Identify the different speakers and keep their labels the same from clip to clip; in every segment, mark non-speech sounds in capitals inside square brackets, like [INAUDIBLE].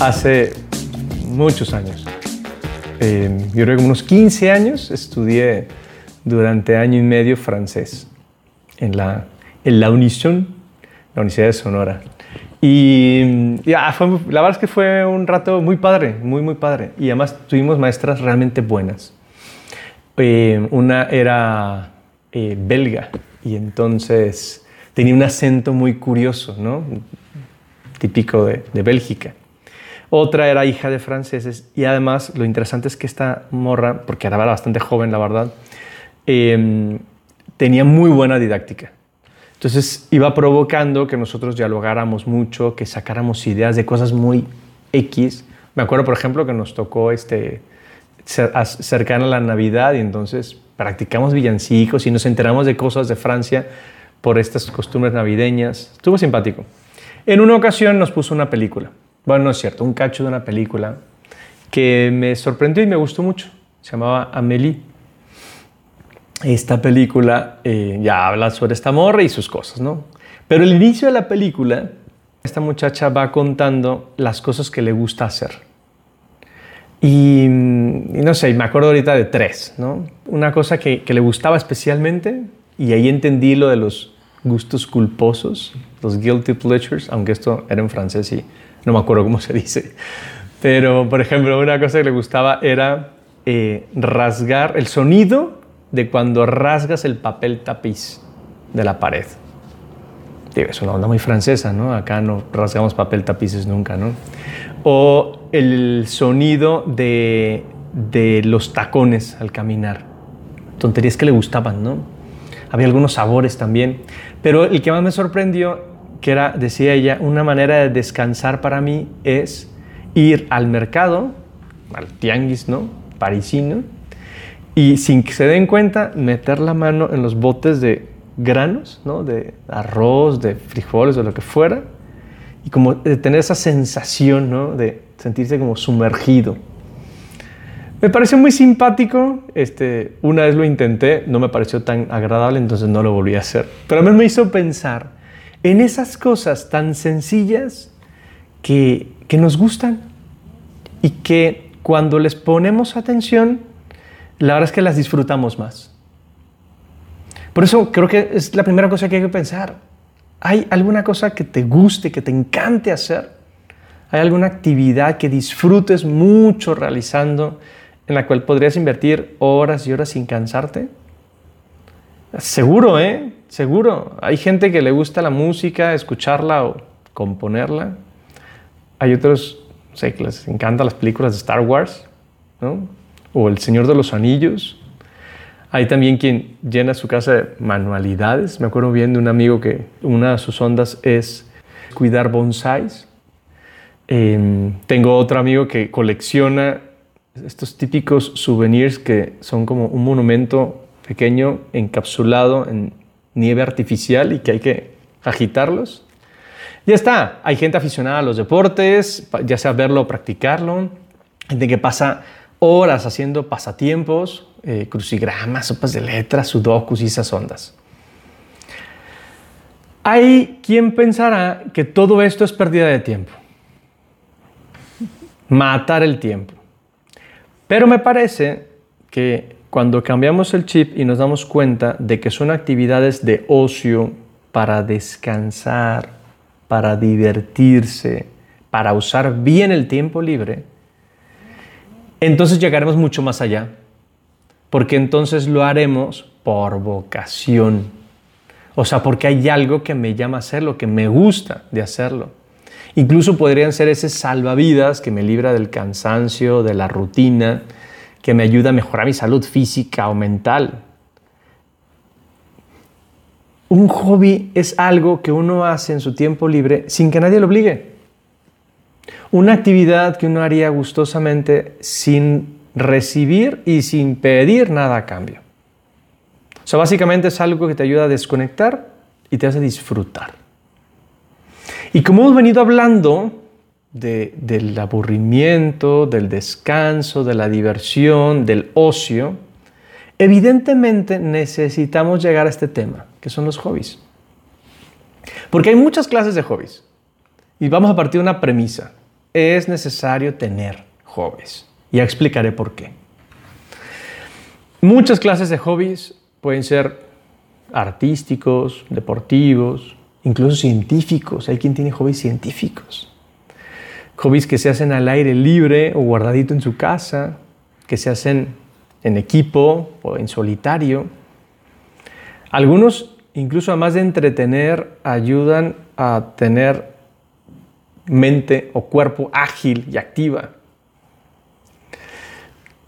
Speaker 1: hace muchos años. Eh, yo creo que unos 15 años estudié durante año y medio francés en la, en la Unición, la Universidad de Sonora. Y ya, fue, la verdad es que fue un rato muy padre, muy, muy padre. Y además tuvimos maestras realmente buenas. Eh, una era eh, belga y entonces tenía un acento muy curioso, ¿no? Típico de, de Bélgica. Otra era hija de franceses y además lo interesante es que esta morra, porque era bastante joven la verdad, eh, tenía muy buena didáctica. Entonces iba provocando que nosotros dialogáramos mucho, que sacáramos ideas de cosas muy X. Me acuerdo, por ejemplo, que nos tocó este, cercana a la Navidad y entonces practicamos villancicos y nos enteramos de cosas de Francia por estas costumbres navideñas. Estuvo simpático. En una ocasión nos puso una película. Bueno, no es cierto, un cacho de una película que me sorprendió y me gustó mucho. Se llamaba Amélie esta película eh, ya habla sobre esta morra y sus cosas, ¿no? Pero el inicio de la película, esta muchacha va contando las cosas que le gusta hacer. Y, no sé, me acuerdo ahorita de tres, ¿no? Una cosa que, que, le gustaba especialmente, y ahí entendí lo de los gustos culposos, los guilty pleasures, aunque esto era en francés y no me acuerdo cómo se dice. Pero, por ejemplo, una cosa que le gustaba era eh, rasgar el sonido de cuando rasgas el papel tapiz de la pared. es una onda muy francesa, ¿no? Acá no rasgamos papel tapices nunca, ¿no? O el sonido de, de los tacones al caminar. Tonterías que le gustaban, ¿no? Había algunos sabores también. Pero el que más me sorprendió, que era, decía ella, una manera de descansar para mí es ir al mercado, al tianguis, ¿no? Parisino, y sin que se den cuenta, meter la mano en los botes de granos, ¿no? de arroz, de frijoles, o lo que fuera, y como de tener esa sensación ¿no? de sentirse como sumergido. Me pareció muy simpático, este, una vez lo intenté, no me pareció tan agradable, entonces no lo volví a hacer. Pero a mí me hizo pensar en esas cosas tan sencillas que, que nos gustan y que cuando les ponemos atención, la verdad es que las disfrutamos más. Por eso creo que es la primera cosa que hay que pensar. ¿Hay alguna cosa que te guste, que te encante hacer? ¿Hay alguna actividad que disfrutes mucho realizando en la cual podrías invertir horas y horas sin cansarte? Seguro, ¿eh? Seguro. Hay gente que le gusta la música, escucharla o componerla. Hay otros, no sé, que les encantan las películas de Star Wars, ¿no? o El Señor de los Anillos. Hay también quien llena su casa de manualidades. Me acuerdo bien de un amigo que una de sus ondas es cuidar bonsáis. Em, tengo otro amigo que colecciona estos típicos souvenirs que son como un monumento pequeño encapsulado en nieve artificial y que hay que agitarlos. Ya está, hay gente aficionada a los deportes, ya sea verlo o practicarlo, gente que pasa horas haciendo pasatiempos, eh, crucigramas, sopas de letras, sudokus y esas ondas. Hay quien pensará que todo esto es pérdida de tiempo. Matar el tiempo. Pero me parece que cuando cambiamos el chip y nos damos cuenta de que son actividades de ocio para descansar, para divertirse, para usar bien el tiempo libre, entonces llegaremos mucho más allá, porque entonces lo haremos por vocación. O sea, porque hay algo que me llama a hacerlo, que me gusta de hacerlo. Incluso podrían ser ese salvavidas que me libra del cansancio, de la rutina, que me ayuda a mejorar mi salud física o mental. Un hobby es algo que uno hace en su tiempo libre sin que nadie lo obligue. Una actividad que uno haría gustosamente sin recibir y sin pedir nada a cambio. O sea, básicamente es algo que te ayuda a desconectar y te hace disfrutar. Y como hemos venido hablando del aburrimiento, del descanso, de la diversión, del ocio, evidentemente necesitamos llegar a este tema, que son los hobbies. Porque hay muchas clases de hobbies. Y vamos a partir de una premisa. es necesario tener hobbies. Ya explicaré por qué. Muchas clases de hobbies pueden ser artísticos, deportivos, incluso científicos. Hay quien tiene hobbies científicos. Hobbies que se hacen al aire libre o guardadito en su casa, que se hacen en equipo o en solitario. Algunos, incluso además de entretener, ayudan a tener mente o cuerpo ágil y activa.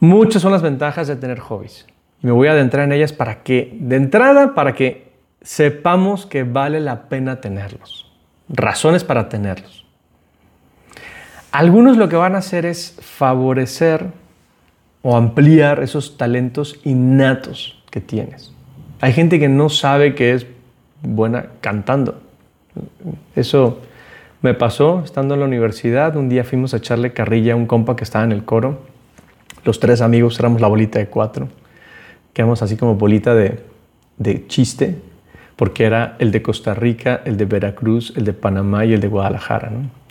Speaker 1: Muchas son las ventajas de tener hobbies. Me voy a adentrar en ellas para que, de entrada, para que sepamos que vale la pena tenerlos. Razones para tenerlos. Algunos lo que van a hacer es favorecer o ampliar esos talentos innatos que tienes. Hay gente que no sabe que es buena cantando. Eso me pasó estando en la universidad. Un día fuimos a echarle carrilla a un compa que estaba en el coro. Los tres amigos éramos la bolita de cuatro. Quedamos así como bolita de, de chiste, porque era el de Costa Rica, el de Veracruz, el de Panamá y el de Guadalajara. ¿no?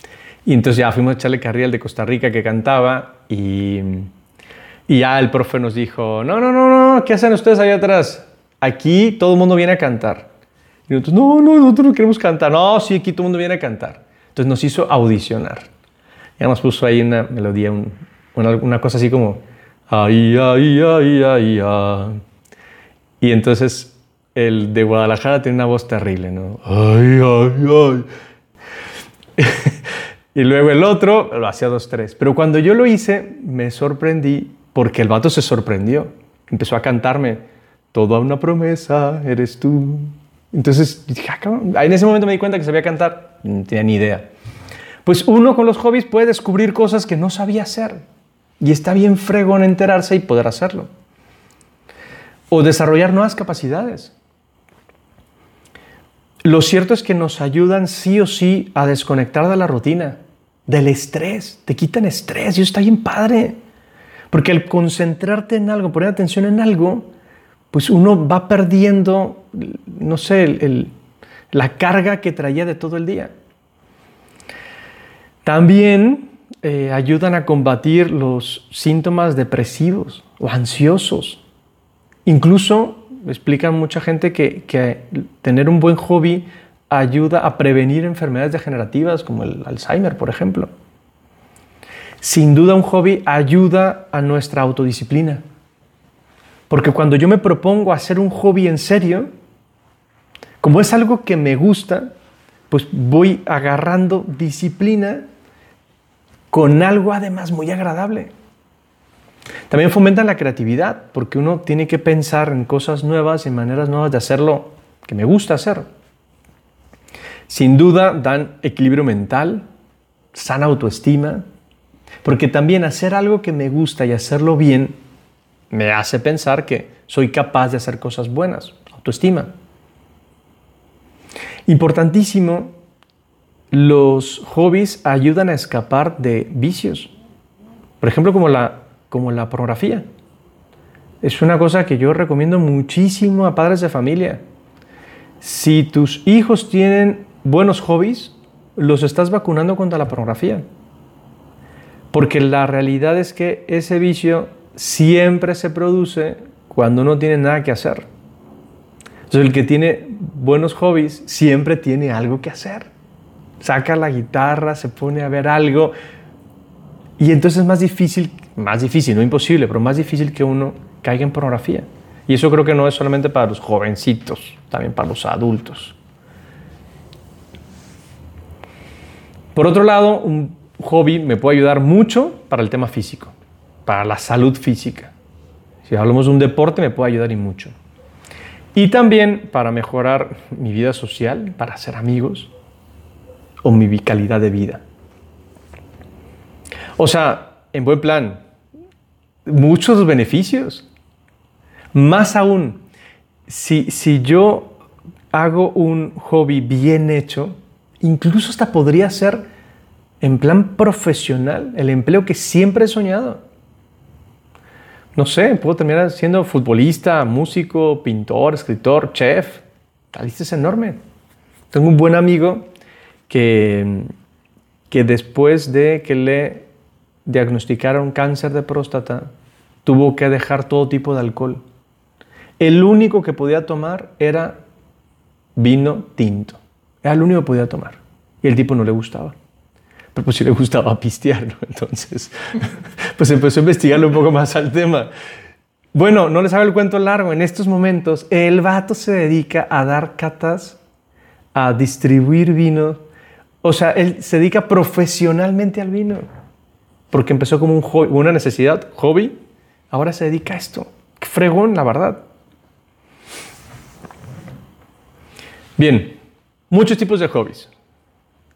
Speaker 1: Y entonces ya fuimos a echarle carrilla al de Costa Rica que cantaba y, y ya el profe nos dijo, no, no, no, no, ¿qué hacen ustedes ahí atrás? Aquí todo el mundo viene a cantar. Y nosotros, no, no, nosotros no queremos cantar. No, sí, aquí todo el mundo viene a cantar. Entonces nos hizo audicionar. Ya nos puso ahí una melodía, una, una cosa así como, ay, ay, ay, ay, ay. Y entonces el de Guadalajara tiene una voz terrible, ¿no? Ay, ay, ay. [LAUGHS] y luego el otro lo hacía dos, tres. Pero cuando yo lo hice, me sorprendí porque el vato se sorprendió. Empezó a cantarme, toda una promesa eres tú. Entonces, ah, en ese momento me di cuenta que sabía cantar. No tenía ni idea. Pues uno con los hobbies puede descubrir cosas que no sabía hacer. Y está bien fregón enterarse y poder hacerlo. O desarrollar nuevas capacidades. Lo cierto es que nos ayudan sí o sí a desconectar de la rutina, del estrés. Te quitan estrés y eso está bien padre. Porque al concentrarte en algo, poner atención en algo, pues uno va perdiendo, no sé, la carga que traía de todo el día. También eh, ayudan a combatir los síntomas depresivos o ansiosos. Incluso explican mucha gente que, que tener un buen hobby ayuda a prevenir enfermedades degenerativas como el Alzheimer, por ejemplo. Sin duda un hobby ayuda a nuestra autodisciplina. Porque cuando yo me propongo hacer un hobby en serio, como es algo que me gusta, pues voy agarrando disciplina con algo además muy agradable. También fomentan la creatividad, porque uno tiene que pensar en cosas nuevas, en maneras nuevas de hacerlo que me gusta hacer. Sin duda dan equilibrio mental, sana autoestima, porque también hacer algo que me gusta y hacerlo bien me hace pensar que soy capaz de hacer cosas buenas, autoestima. Importantísimo los hobbies ayudan a escapar de vicios. Por ejemplo, como la, como la pornografía. Es una cosa que yo recomiendo muchísimo a padres de familia. Si tus hijos tienen buenos hobbies, los estás vacunando contra la pornografía. Porque la realidad es que ese vicio siempre se produce cuando no tiene nada que hacer. Entonces el que tiene buenos hobbies siempre tiene algo que hacer saca la guitarra, se pone a ver algo. Y entonces es más difícil, más difícil, no imposible, pero más difícil que uno caiga en pornografía. Y eso creo que no es solamente para los jovencitos, también para los adultos. Por otro lado, un hobby me puede ayudar mucho para el tema físico, para la salud física. Si hablamos de un deporte, me puede ayudar y mucho. Y también para mejorar mi vida social, para hacer amigos, o mi calidad de vida. O sea, en buen plan, muchos beneficios. Más aún, si, si yo hago un hobby bien hecho, incluso hasta podría ser en plan profesional, el empleo que siempre he soñado. No sé, puedo terminar siendo futbolista, músico, pintor, escritor, chef. La lista es enorme. Tengo un buen amigo que, que después de que le diagnosticaron cáncer de próstata, tuvo que dejar todo tipo de alcohol. El único que podía tomar era vino tinto. Era el único que podía tomar. Y el tipo no le gustaba. Pero pues sí le gustaba pistear. Entonces, [LAUGHS] pues empezó a investigarle un poco más al tema. Bueno, no les hago el cuento largo. En estos momentos, el vato se dedica a dar catas, a distribuir vino. O sea, él se dedica profesionalmente al vino. Porque empezó como un una necesidad, hobby. Ahora se dedica a esto. Qué fregón, la verdad. Bien, muchos tipos de hobbies.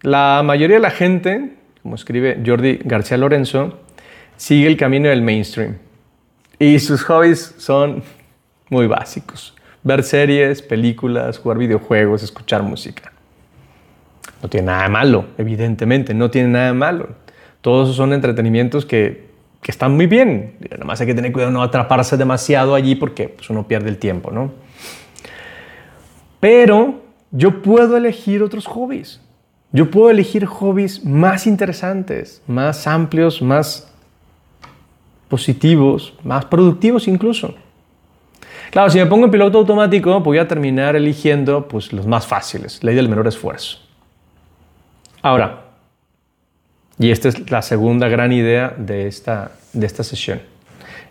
Speaker 1: La mayoría de la gente, como escribe Jordi García Lorenzo, sigue el camino del mainstream. Y sus hobbies son muy básicos. Ver series, películas, jugar videojuegos, escuchar música. No tiene nada de malo, evidentemente, no tiene nada de malo. Todos son entretenimientos que, que están muy bien. Nada más hay que tener cuidado de no atraparse demasiado allí porque pues, uno pierde el tiempo, ¿no? Pero yo puedo elegir otros hobbies. Yo puedo elegir hobbies más interesantes, más amplios, más positivos, más productivos incluso. Claro, si me pongo en piloto automático, voy a terminar eligiendo pues, los más fáciles, ley del menor esfuerzo. Ahora, y esta es la segunda gran idea de esta, de esta sesión.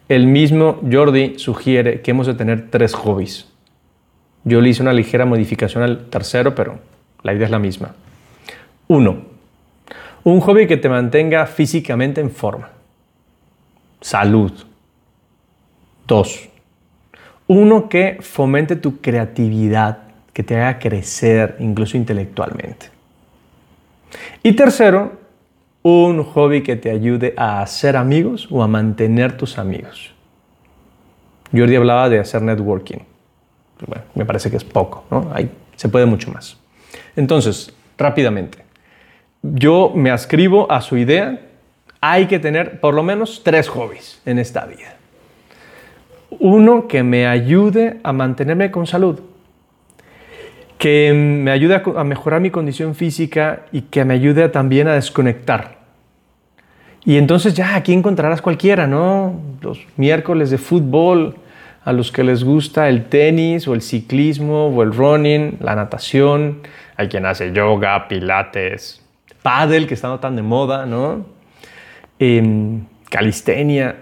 Speaker 1: El mismo Jordi sugiere que hemos de tener tres hobbies. Yo le hice una ligera modificación al tercero, pero la idea es la misma. Uno, un hobby que te mantenga físicamente en forma salud. Dos, uno que fomente tu creatividad, que te haga crecer incluso intelectualmente. Y tercero, un hobby que te ayude a hacer amigos o a mantener tus amigos. Jordi hablaba de hacer networking. Bueno, me parece que es poco, ¿no? Ahí se puede mucho más. Entonces, rápidamente, yo me ascribo a su idea hay que tener por lo menos tres hobbies en esta vida. Uno que me ayude a mantenerme con salud, que me ayude a mejorar mi condición física y que me ayude también a desconectar. Y entonces ya aquí encontrarás cualquiera, ¿no? Los miércoles de fútbol, a los que les gusta el tenis o el ciclismo o el running, la natación, hay quien hace yoga, pilates, paddle, que está tan de moda, ¿no? calistenia,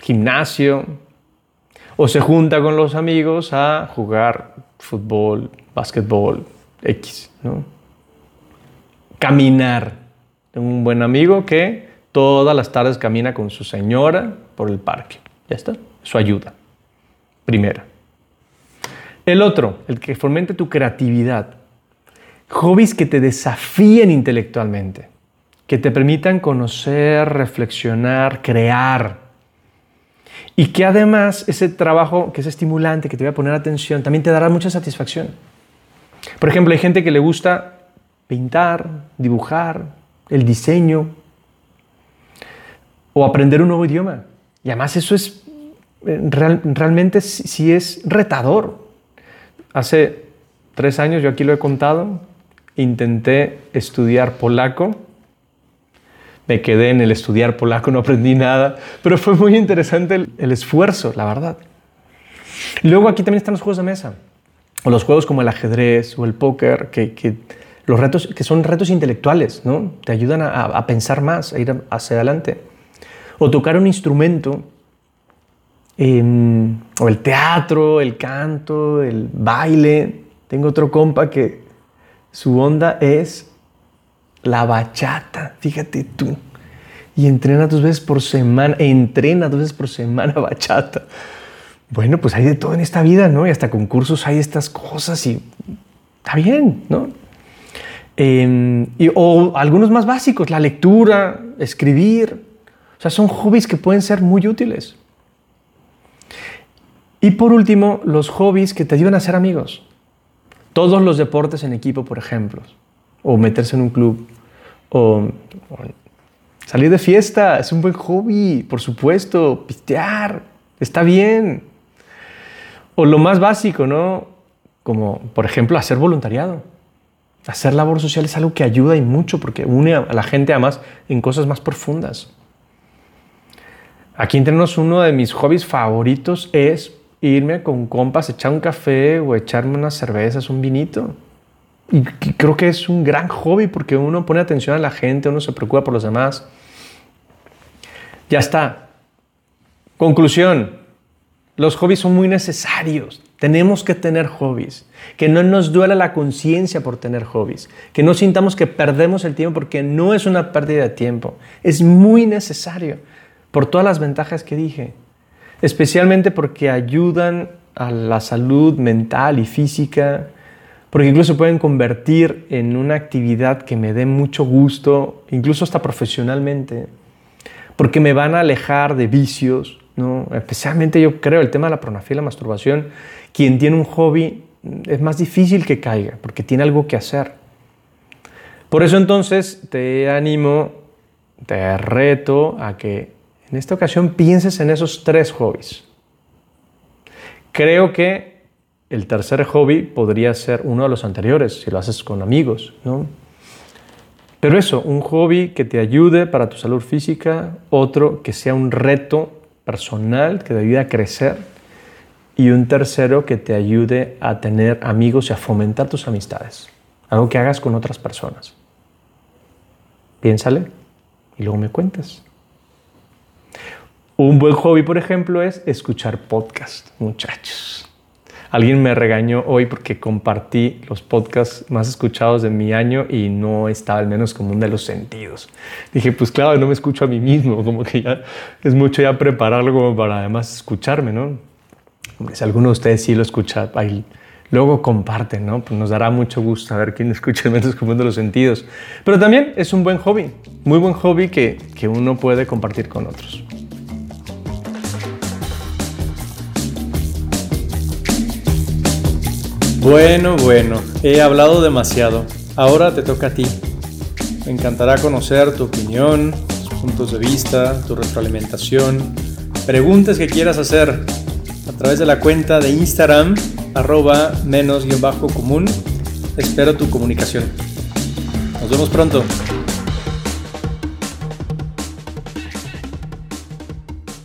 Speaker 1: gimnasio, o se junta con los amigos a jugar fútbol, básquetbol, X, ¿no? Caminar. Tengo un buen amigo que todas las tardes camina con su señora por el parque. Ya está, su ayuda. Primera. El otro, el que fomente tu creatividad. Hobbies que te desafíen intelectualmente que te permitan conocer, reflexionar, crear. Y que además ese trabajo que es estimulante, que te va a poner atención, también te dará mucha satisfacción. Por ejemplo, hay gente que le gusta pintar, dibujar, el diseño o aprender un nuevo idioma. Y además eso es realmente sí es retador. Hace tres años, yo aquí lo he contado, intenté estudiar polaco me quedé en el estudiar polaco, [LAUGHS] no aprendí nada, pero fue muy interesante el, esfuerzo, la verdad. Luego aquí también están los juegos de mesa, o los juegos como el ajedrez o el póker, que, los retos, que son retos intelectuales, ¿no? Te ayudan a, pensar más, a ir hacia adelante. O tocar un instrumento, o el teatro, el canto, el baile. Tengo otro compa que su onda es la bachata, fíjate tú. Y entrena dos veces por semana, entrena dos veces por semana [LAUGHS] bachata. Bueno, pues hay de todo en esta vida, ¿no? Y hasta concursos hay estas cosas y está bien, ¿no? Em, y, o algunos más básicos, la lectura, escribir. O sea, son hobbies que pueden ser muy útiles. Y por último, los hobbies que te ayudan a ser amigos. Todos los deportes en equipo, por ejemplo o meterse en un club, o, salir de fiesta, es un buen hobby, por supuesto, pistear, está bien. O lo más básico, ¿no? Como, por ejemplo, hacer voluntariado. Hacer labor social es algo que ayuda y mucho porque une a la gente además en cosas más profundas. Aquí entre uno de mis hobbies favoritos es irme con compas, echar un café o echarme unas cervezas, un vinito. Y creo que es un gran hobby porque uno pone atención a la gente, uno se preocupa por los demás. Ya está. Conclusión. Los hobbies son muy necesarios. Tenemos que tener hobbies. Que no nos duela la conciencia por tener hobbies. Que no sintamos que perdemos el tiempo porque no es una pérdida de tiempo. Es muy necesario por todas las ventajas que dije. Especialmente porque ayudan a la salud mental y física. Porque incluso pueden convertir en una actividad que me dé mucho gusto, incluso hasta profesionalmente. Porque me van a alejar de vicios, ¿no? Especialmente yo creo el tema de la pornografía y la masturbación, quien tiene un hobby es más difícil que caiga, porque tiene algo que hacer. Por eso entonces te animo, te reto a que en esta ocasión pienses en esos tres hobbies. Creo que el tercer hobby podría ser uno de los anteriores, si lo haces con amigos, ¿no? Pero eso, un hobby que te ayude para tu salud física, otro que sea un reto personal que te ayude a crecer y un tercero que te ayude a tener amigos y a fomentar tus amistades. Algo que hagas con otras personas. Piénsale y luego me cuentas. Un buen hobby, por ejemplo, es escuchar podcast, muchachos. Alguien me regañó hoy porque compartí los podcasts más escuchados de mi año y no estaba al menos como un de los sentidos. Dije, pues claro, no me escucho a mí mismo, [LAUGHS] como que ya es mucho ya prepararlo como para además escucharme, ¿no? Si alguno de ustedes sí lo escucha, luego comparten, ¿no? Pues nos dará mucho gusto saber quién [LAUGHS] escucha menos como de los sentidos. Pero también es un buen hobby, muy buen hobby que, que uno puede compartir con otros. Bueno, bueno, he hablado demasiado. Ahora te toca a ti. Me encantará conocer tu opinión, tus puntos de vista, tu retroalimentación, preguntas que quieras hacer a través de la cuenta de Instagram arroba menos-común. Espero tu comunicación. Nos vemos pronto.